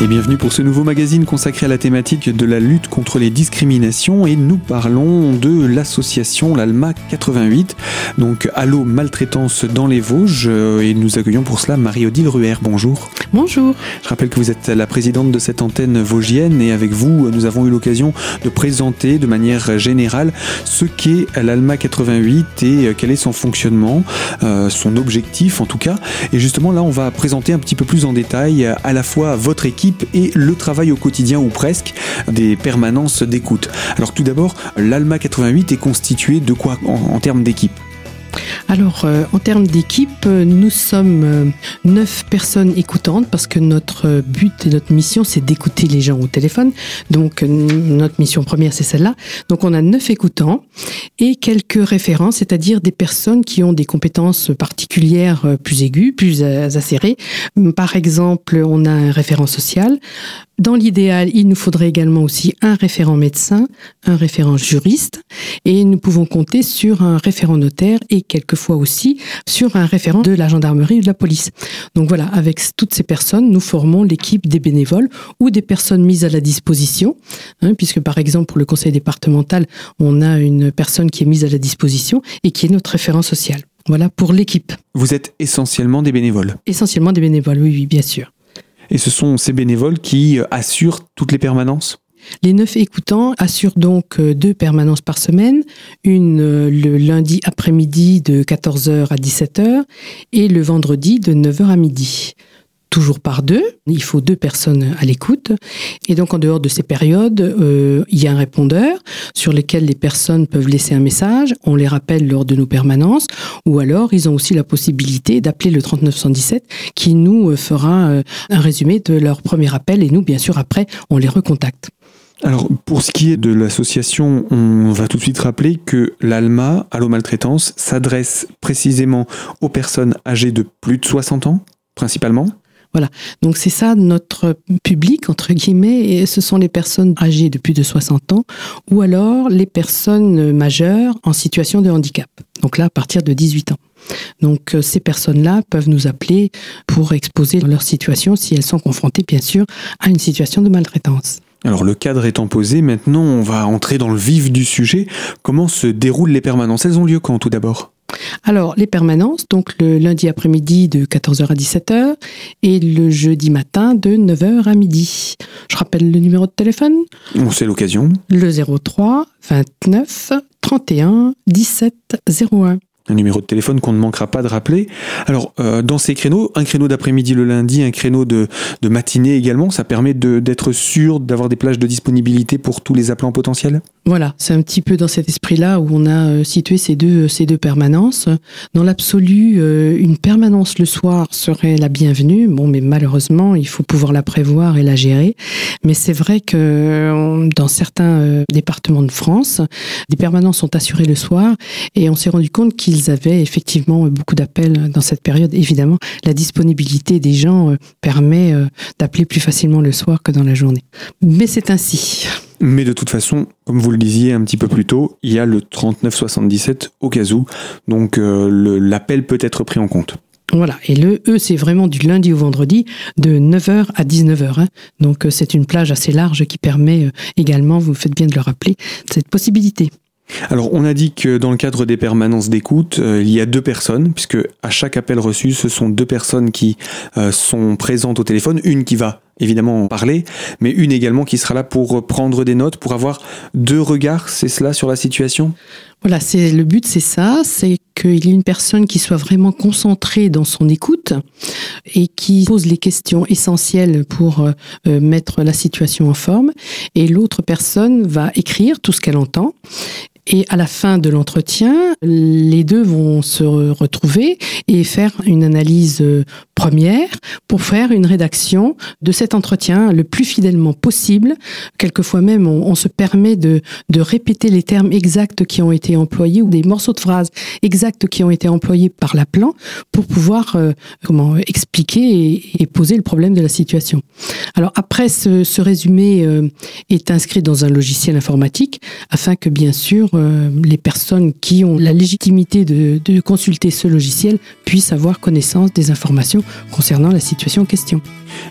Et bienvenue pour ce nouveau magazine consacré à la thématique de la lutte contre les discriminations et nous parlons de l'association l'ALMA 88, donc Allo Maltraitance dans les Vosges euh, et nous accueillons pour cela Marie-Odile Ruher. Bonjour. Bonjour. Je rappelle que vous êtes la présidente de cette antenne vosgienne et avec vous nous avons eu l'occasion de présenter de manière générale ce qu'est l'ALMA 88 et quel est son fonctionnement, euh, son objectif en tout cas. Et justement là on va présenter un petit peu plus en détail à la fois votre équipe et le travail au quotidien ou presque des permanences d'écoute. Alors tout d'abord, l'ALMA 88 est constitué de quoi en, termes d'équipe? Alors, euh, en termes d'équipe, nous sommes euh, neuf personnes écoutantes parce que notre but et notre mission, c'est d'écouter les gens au téléphone. Donc, notre mission première, c'est celle-là. Donc, on a neuf écoutants et quelques référents, c'est-à-dire des personnes qui ont des compétences particulières euh, plus aiguës, plus acérées. Par exemple, on a un référent social, dans l'idéal, il nous faudrait également aussi un référent médecin, un référent juriste, et nous pouvons compter sur un référent notaire et quelquefois aussi sur un référent de la gendarmerie ou de la police. Donc voilà, avec toutes ces personnes, nous formons l'équipe des bénévoles ou des personnes mises à la disposition, hein, puisque par exemple pour le conseil départemental, on a une personne qui est mise à la disposition et qui est notre référent social. Voilà pour l'équipe. Vous êtes essentiellement des bénévoles Essentiellement des bénévoles, oui, oui, bien sûr. Et ce sont ces bénévoles qui euh, assurent toutes les permanences? Les neuf écoutants assurent donc euh, deux permanences par semaine, une euh, le lundi après-midi de 14h à 17h et le vendredi de 9h à midi toujours par deux. Il faut deux personnes à l'écoute. Et donc, en dehors de ces périodes, euh, il y a un répondeur sur lequel les personnes peuvent laisser un message. On les rappelle lors de nos permanences. Ou alors, ils ont aussi la possibilité d'appeler le 3917 qui nous fera un résumé de leur premier appel. Et nous, bien sûr, après, on les recontacte. Alors, pour ce qui est de l'association, on va tout de suite rappeler que l'ALMA, Allo Maltraitance, s'adresse précisément aux personnes âgées de plus de 60 ans, principalement voilà. Donc c'est ça notre public, entre guillemets, et ce sont les personnes âgées de plus de 60 ans ou alors les personnes majeures en situation de handicap. Donc là, à partir de 18 ans. Donc euh, ces personnes-là peuvent nous appeler pour exposer leur situation si elles sont confrontées, bien sûr, à une situation de maltraitance. Alors le cadre étant posé, maintenant on va entrer dans le vif du sujet. Comment se déroulent les permanences? Elles ont lieu quand tout d'abord? Alors, les permanences, donc le lundi après-midi de 14h à 17h et le jeudi matin de 9h à midi. Je rappelle le numéro de téléphone C'est l'occasion? Le 03 29 31 17 01 un numéro de téléphone qu'on ne manquera pas de rappeler. Alors, euh, dans ces créneaux, un créneau d'après-midi le lundi, un créneau de, matinée également, ça permet d'être sûr d'avoir des plages de disponibilité pour tous les appelants potentiels? Voilà, c'est un petit peu dans cet esprit-là où on a euh, situé ces deux, ces deux permanences. Dans l'absolu, euh, une permanence le soir serait la bienvenue. Bon, mais malheureusement, il faut pouvoir la prévoir et la gérer. Mais c'est vrai que dans certains départements de France, des permanences sont assurées le soir et on s'est rendu compte qu'ils ils avaient effectivement beaucoup d'appels dans cette période. Évidemment, la disponibilité des gens euh, permet euh, d'appeler plus facilement le soir que dans la journée. Mais c'est ainsi. Mais de toute façon, comme vous le disiez un petit peu plus tôt, il y a le 3977 au cas où, donc euh, l'appel peut être pris en compte. Voilà, et le E, c'est vraiment du lundi au vendredi, de 9h à 19h. Hein. Donc c'est une plage assez large qui permet également, vous faites bien de le rappeler, cette possibilité. Alors, on a dit que dans le cadre des permanences d'écoute, euh, il y a deux personnes, puisque à chaque appel reçu, ce sont deux personnes qui euh, sont présentes au téléphone, une qui va évidemment en parler, mais une également qui sera là pour prendre des notes, pour avoir deux regards, c'est cela sur la situation? Voilà, c'est le but, c'est ça, c'est qu'il y ait une personne qui soit vraiment concentrée dans son écoute et qui pose les questions essentielles pour euh, mettre la situation en forme, et l'autre personne va écrire tout ce qu'elle entend et à la fin de l'entretien, les deux vont se retrouver et faire une analyse euh, première pour faire une rédaction de cet entretien le plus fidèlement possible. Quelquefois même, on, se permet de, répéter les termes exacts qui ont été employés ou des morceaux de phrases exacts qui ont été employés par l'appelant pour pouvoir euh, expliquer et, poser le problème de la situation. Alors après, ce, ce résumé euh, est inscrit dans un logiciel informatique afin que bien sûr euh, les personnes qui ont la légitimité de, consulter ce logiciel puissent avoir connaissance des informations concernant la situation en question.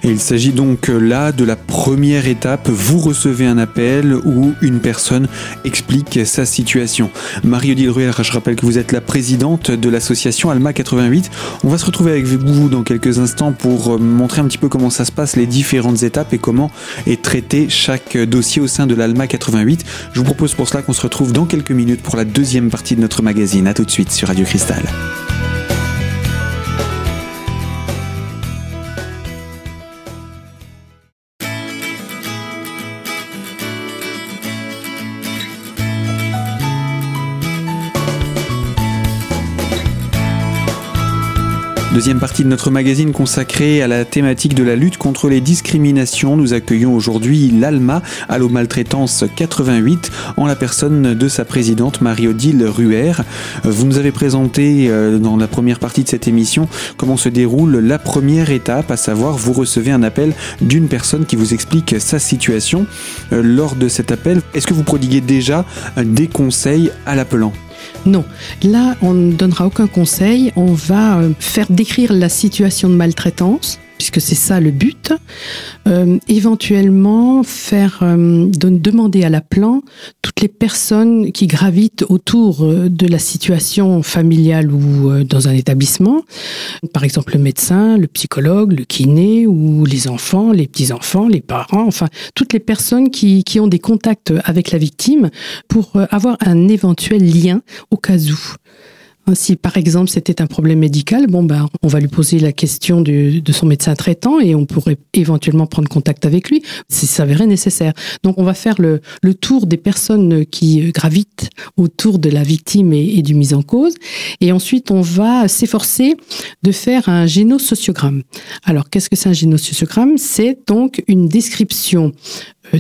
Il s'agit donc là de la première étape. Vous recevez un appel où une personne explique sa situation. Marie-Odile Ruel, je rappelle que vous êtes la présidente de l'association Alma 88. On va se retrouver avec vous dans quelques instants pour montrer un petit peu comment ça se passe, les différentes étapes et comment est traité chaque dossier au sein de l'Alma 88. Je vous propose pour cela qu'on se retrouve dans quelques minutes pour la deuxième partie de notre magazine. A tout de suite sur Radio Cristal. Deuxième partie de notre magazine consacrée à la thématique de la lutte contre les discriminations. Nous accueillons aujourd'hui l'ALMA, Allo Maltraitance 88, en la personne de sa présidente Marie-Odile Ruher. Vous nous avez présenté euh, dans la première partie de cette émission comment se déroule la première étape, à savoir vous recevez un appel d'une personne qui vous explique sa situation. Euh, lors de cet appel, est-ce que vous prodiguez déjà des conseils à l'appelant? Non, là, on ne donnera aucun conseil. On va euh, faire décrire la situation de maltraitance puisque c'est ça le but, euh, éventuellement faire euh, demander à la plan toutes les personnes qui gravitent autour euh, de la situation familiale ou dans un établissement, par exemple le médecin, le psychologue, le kiné ou les enfants, les petits-enfants, les parents, enfin toutes les personnes qui, qui ont des contacts avec la victime pour avoir un éventuel lien au cas où. Si par exemple c'était un problème médical, bon ben on va lui poser la question de, son médecin traitant et on pourrait éventuellement prendre contact avec lui si ça s'avérait nécessaire. Donc on va faire le, tour des personnes qui gravitent autour de la victime et, du mise en cause et ensuite on va s'efforcer de faire un génosociogramme. Alors qu'est-ce que c'est un génosociogramme? C'est donc une description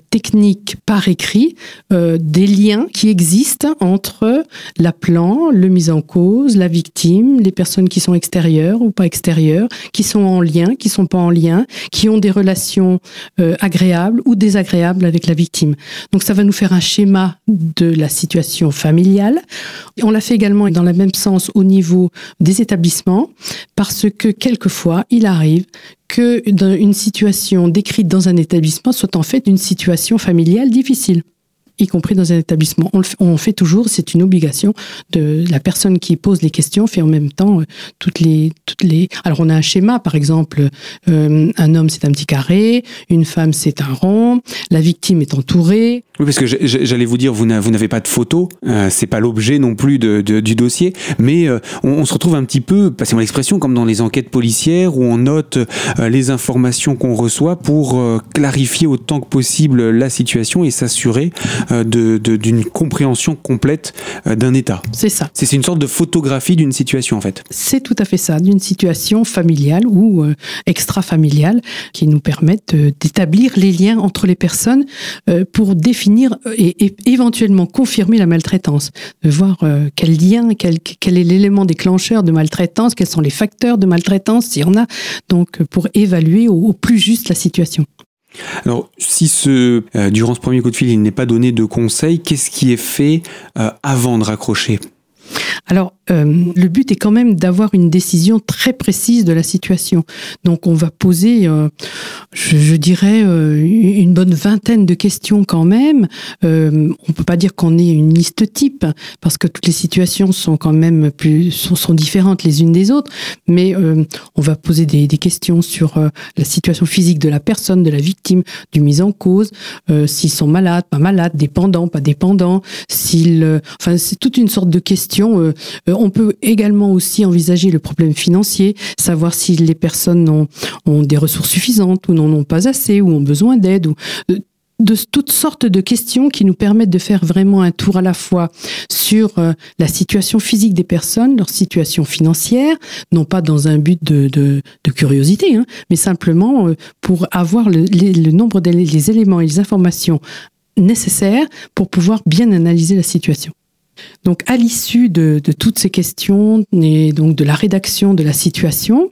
technique par écrit euh, des liens qui existent entre l'appelant, le mis en cause, la victime, les personnes qui sont extérieures ou pas extérieures, qui sont en lien, qui sont pas en lien, qui ont des relations euh, agréables ou désagréables avec la victime. Donc ça va nous faire un schéma de la situation familiale. On l'a fait également dans le même sens au niveau des établissements parce que quelquefois il arrive que une situation décrite dans un établissement soit en fait une situation familiale difficile y compris dans un établissement. On, le fait, on fait toujours, c'est une obligation de la personne qui pose les questions fait en même temps euh, toutes les toutes les. Alors on a un schéma, par exemple, euh, un homme c'est un petit carré, une femme c'est un rond, la victime est entourée. Oui, parce que j'allais vous dire, vous n'avez pas de photo, euh, c'est pas l'objet non plus de, du dossier, mais euh, on, se retrouve un petit peu, passez-moi l'expression, comme dans les enquêtes policières où on note les informations qu'on reçoit pour clarifier autant que possible la situation et s'assurer euh, d'une compréhension complète euh, d'un état. C'est ça. C'est une sorte de photographie d'une situation en fait. C'est tout à fait ça, d'une situation familiale ou euh, extra-familiale qui nous permettent d'établir les liens entre les personnes euh, pour définir et, et, éventuellement confirmer la maltraitance, de voir euh, quel lien, quel, quel est l'élément déclencheur de maltraitance, quels sont les facteurs de maltraitance, s'il y en a, donc pour évaluer au, au plus juste la situation. Alors, si ce, euh, durant ce premier coup de fil, il n'est pas donné de conseil, qu'est-ce qui est fait euh, avant de raccrocher? Alors, euh, le but est quand même d'avoir une décision très précise de la situation. Donc, on va poser, euh, je, dirais, euh, une bonne vingtaine de questions quand même. On peut pas dire qu'on ait une liste type parce que toutes les situations sont quand même plus sont, différentes les unes des autres. Mais on va poser des, des questions sur la situation physique de la personne, de la victime, du mise en cause, s'ils sont malades, pas malades, dépendants, pas dépendants, s'ils, enfin, c'est toute une sorte de questions. Euh, on peut également aussi envisager le problème financier, savoir si les personnes ont, des ressources suffisantes ou n'en ont pas assez ou ont besoin d'aide ou de toutes sortes de questions qui nous permettent de faire vraiment un tour à la fois sur euh, la situation physique des personnes, leur situation financière, non pas dans un but de, curiosité, hein, mais simplement euh, pour avoir le, les, le nombre des éléments et les informations nécessaires pour pouvoir bien analyser la situation. Donc, à l'issue de, toutes ces questions et donc de la rédaction de la situation,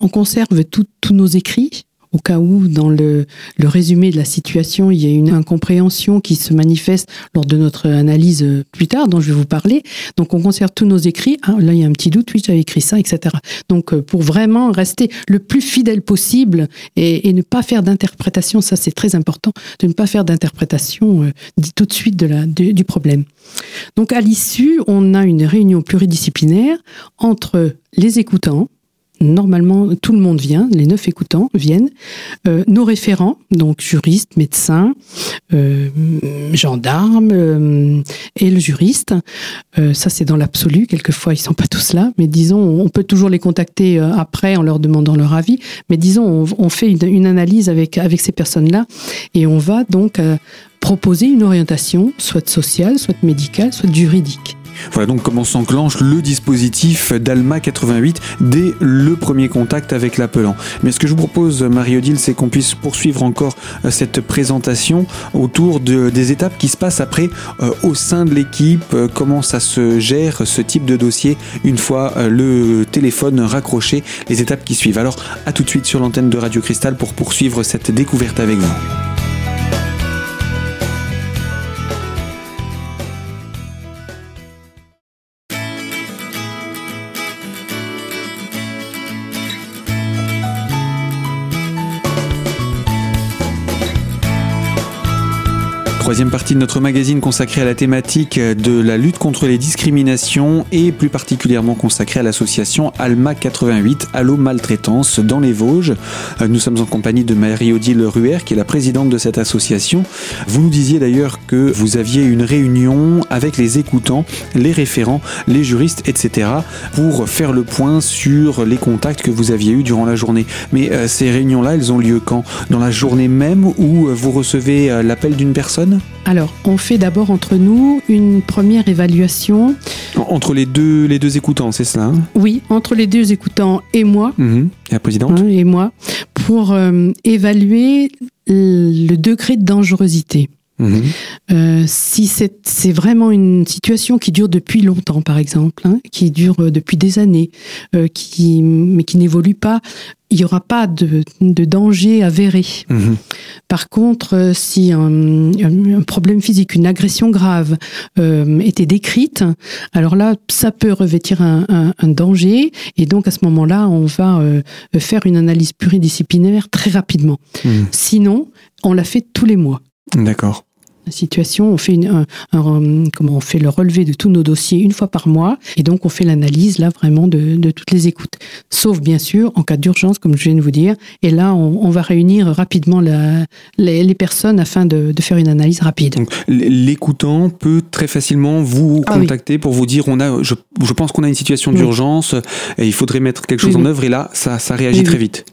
on conserve tous nos écrits au cas où, dans le, résumé de la situation, il y a une incompréhension qui se manifeste lors de notre analyse plus tard, dont je vais vous parler. Donc, on conserve tous nos écrits. Ah, là, il y a un petit doute, oui, j'avais écrit ça, etc. Donc, pour vraiment rester le plus fidèle possible et, ne pas faire d'interprétation, ça c'est très important, de ne pas faire d'interprétation euh, tout de suite du problème. Donc, à l'issue, on a une réunion pluridisciplinaire entre les écoutants, normalement, tout le monde vient, les neuf écoutants viennent, euh, nos référents, donc juristes, médecins, euh, gendarmes euh, et le juriste. Euh, ça, c'est dans l'absolu. Quelquefois, ils sont pas tous là, mais disons, on peut toujours les contacter euh, après en leur demandant leur avis. Mais disons, on, fait une, une, analyse avec avec ces personnes-là et on va donc euh, proposer une orientation, soit sociale, soit médicale, soit juridique. Voilà donc comment s'enclenche le dispositif d'Alma 88 dès le premier contact avec l'appelant. Mais ce que je vous propose, Marie-Odile, c'est qu'on puisse poursuivre encore euh, cette présentation autour de, des étapes qui se passent après euh, au sein de l'équipe, euh, comment ça se gère ce type de dossier une fois le téléphone raccroché, les étapes qui suivent. Alors à tout de suite sur l'antenne de Radio Cristal pour poursuivre cette découverte avec vous. Troisième partie de notre magazine consacrée à la thématique de la lutte contre les discriminations et plus particulièrement consacrée à l'association Alma 88, Allo Maltraitance dans les Vosges. Nous sommes en compagnie de Marie-Odile Ruher qui est la présidente de cette association. Vous nous disiez d'ailleurs que vous aviez une réunion avec les écoutants, les référents, les juristes, etc. pour faire le point sur les contacts que vous aviez eus durant la journée. Mais euh, ces réunions-là, elles ont lieu quand? Dans la journée même où vous recevez euh, l'appel d'une personne? Alors, on fait d'abord entre nous une première évaluation. Entre les deux, les deux écoutants, c'est cela hein Oui, entre les deux écoutants et moi. Mmh. Et la présidente hein, Et moi, pour euh, évaluer le degré de dangerosité. Mmh. Euh, si c'est vraiment une situation qui dure depuis longtemps, par exemple, hein, qui dure euh, depuis des années, euh, qui, mais qui n'évolue pas, il n'y aura pas de, de danger avéré. Mmh. Par contre, si un, un, problème physique, une agression grave euh, était décrite, alors là, ça peut revêtir un, un, un danger, et donc à ce moment-là, on va euh, faire une analyse pluridisciplinaire très rapidement. Mmh. Sinon, on la fait tous les mois. D'accord situation. On fait, une, un, un, comment on fait le relevé de tous nos dossiers une fois par mois et donc on fait l'analyse là vraiment de, de, toutes les écoutes. Sauf bien sûr en cas d'urgence, comme je viens de vous dire. Et là, on, on va réunir rapidement la, les, les, personnes afin de, de, faire une analyse rapide. L'écoutant peut très facilement vous ah, contacter oui. pour vous dire on a, je, je pense qu'on a une situation d'urgence oui. et il faudrait mettre quelque chose oui, en œuvre et là, ça, ça réagit très vite.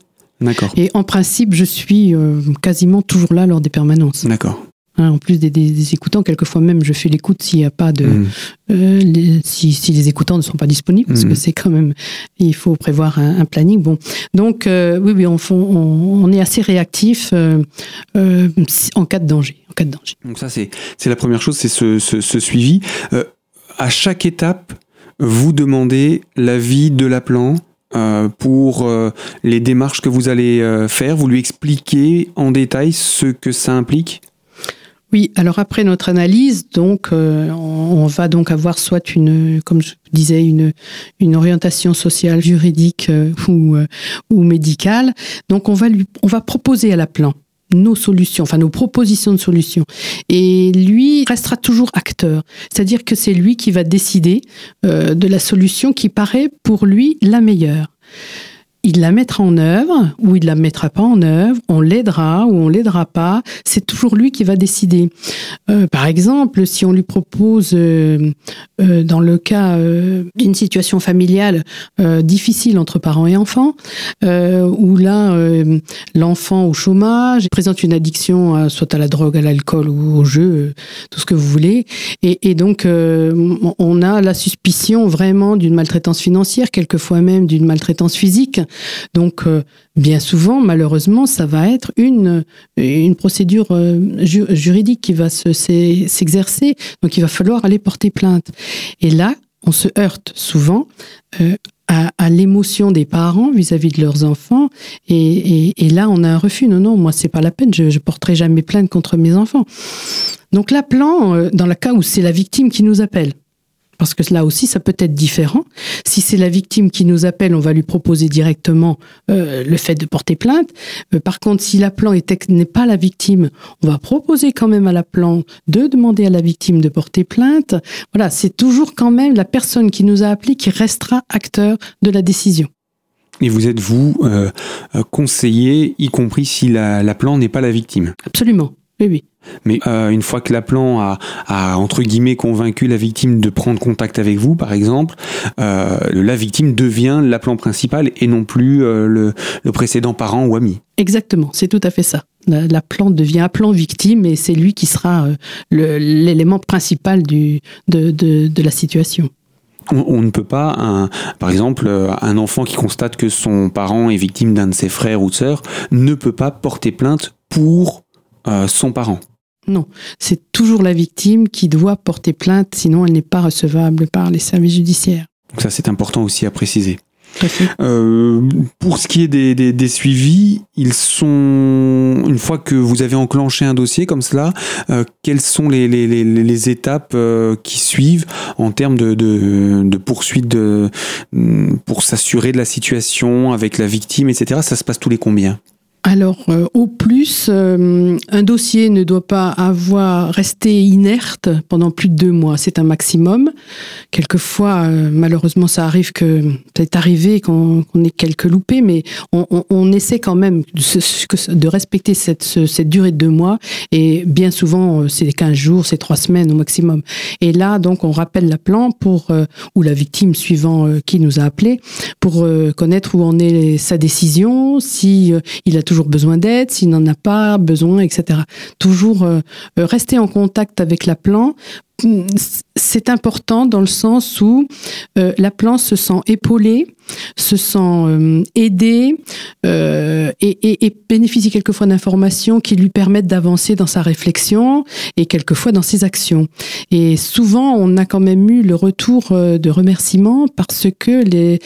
D'accord. Et en principe, je suis euh, quasiment toujours là lors des permanences. D'accord. Hein, en plus des, des, des, écoutants, quelquefois même je fais l'écoute s'il n'y a pas de, mmh. euh, les, si, si, les écoutants ne sont pas disponibles, parce mmh. que c'est quand même, il faut prévoir un, un planning. Bon, donc euh, oui, oui, on, on, on, est assez réactif euh, en cas de danger, en cas de danger. Donc ça c'est la première chose, c'est ce, ce, ce, suivi. à chaque étape, vous demandez l'avis de l'appelant. Pour les démarches que vous allez faire, vous lui expliquez en détail ce que ça implique oui, alors après notre analyse, donc euh, on, va donc avoir soit une, comme je disais, une, une orientation sociale, juridique euh, ou, euh, ou médicale. Donc on va lui, on va proposer à la plan nos solutions, enfin nos propositions de solutions. Et lui restera toujours acteur. C'est-à-dire que c'est lui qui va décider euh, de la solution qui paraît pour lui la meilleure il la mettra en œuvre ou il la mettra pas en œuvre, on l'aidera ou on l'aidera pas, c'est toujours lui qui va décider. Euh, par exemple, si on lui propose, euh, euh, dans le cas d'une situation familiale difficile entre parents et enfants, où là, l'enfant au chômage présente une addiction soit à la drogue, à l'alcool ou au jeu, tout ce que vous voulez, et donc on a la suspicion vraiment d'une maltraitance financière, quelquefois même d'une maltraitance physique, donc, euh, bien souvent, malheureusement, ça va être une, une procédure euh, ju juridique qui va s'exercer. Donc, il va falloir aller porter plainte. Et là, on se heurte souvent euh, à, l'émotion des parents vis-à-vis de leurs enfants. Et, là, on a un refus. Non, non, moi, c'est pas la peine. Je, je porterai jamais plainte contre mes enfants. Donc l'appelant, dans le cas où c'est la victime qui nous appelle, parce que là aussi, ça peut être différent. Si c'est la victime qui nous appelle, on va lui proposer directement euh, le fait de porter plainte. Euh, par contre, si l'appelant n'est pas la victime, on va proposer quand même à l'appelant de demander à la victime de porter plainte. Voilà, c'est toujours quand même la personne qui nous a appelé qui restera acteur de la décision. Et vous êtes, vous, euh, conseiller, y compris si l'appelant n'est pas la victime Absolument, oui, oui. Mais euh, une fois que l'appelant a, a, entre guillemets convaincu la victime de prendre contact avec vous, par exemple, euh, la victime devient l'appelant principal et non plus euh, le, le, précédent parent ou ami. Exactement, c'est tout à fait ça. L'appelant devient appelant victime et c'est lui qui sera l'élément principal du, de, de, de la situation. On, on, ne peut pas, un, par exemple, un enfant qui constate que son parent est victime d'un de ses frères ou sœurs ne peut pas porter plainte pour euh, son parent. Non, c'est toujours la victime qui doit porter plainte, sinon elle n'est pas recevable par les services judiciaires. Donc ça, c'est important aussi à préciser. Euh, pour ce qui est des, suivis, ils sont une fois que vous avez enclenché un dossier comme cela, euh, quelles sont les, étapes euh, qui suivent en termes de, de poursuite de, pour s'assurer de la situation avec la victime, etc. Ça se passe tous les combien? Alors, euh, au plus, euh, un dossier ne doit pas avoir resté inerte pendant plus de deux mois. C'est un maximum. Quelquefois, euh, malheureusement, ça arrive que c'est arrivé qu'on ait quelques loupés, mais on, essaie quand même de, respecter cette, durée de deux mois. Et bien souvent, c'est 15 jours, c'est trois semaines au maximum. Et là, donc, on rappelle la plan pour ou la victime suivant qui nous a appelé pour connaître où en est sa décision, si il a toujours besoin d'aide, s'il n'en a pas besoin, etc. Toujours euh, euh, rester en contact avec la plan c'est important dans le sens où euh, la plante se sent épaulée, se sent euh, aidée euh, et, bénéficie quelquefois d'informations qui lui permettent d'avancer dans sa réflexion et quelquefois dans ses actions. Et souvent, on a quand même eu le retour de remerciements parce que les,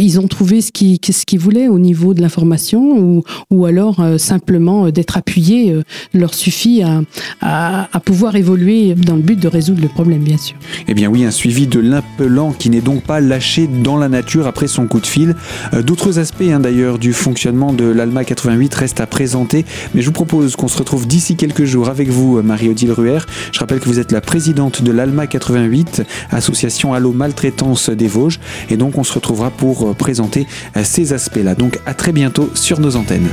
ils ont trouvé ce qu'ils ce qu'ils voulaient au niveau de l'information ou, ou alors simplement d'être appuyés leur suffit à, à, à pouvoir évoluer dans le but de résoudre le problème, bien sûr. Eh bien oui, un suivi de l'impelant qui n'est donc pas lâché dans la nature après son coup de fil. Euh, d'autres aspects hein, d'ailleurs du fonctionnement de l'Alma 88 restent à présenter, mais je vous propose qu'on se retrouve d'ici quelques jours avec vous, Marie-Odile Ruher. Je rappelle que vous êtes la présidente de l'Alma 88, association Allo Maltraitance des Vosges, et donc on se retrouvera pour euh, présenter euh, ces aspects-là. Donc à très bientôt sur nos antennes.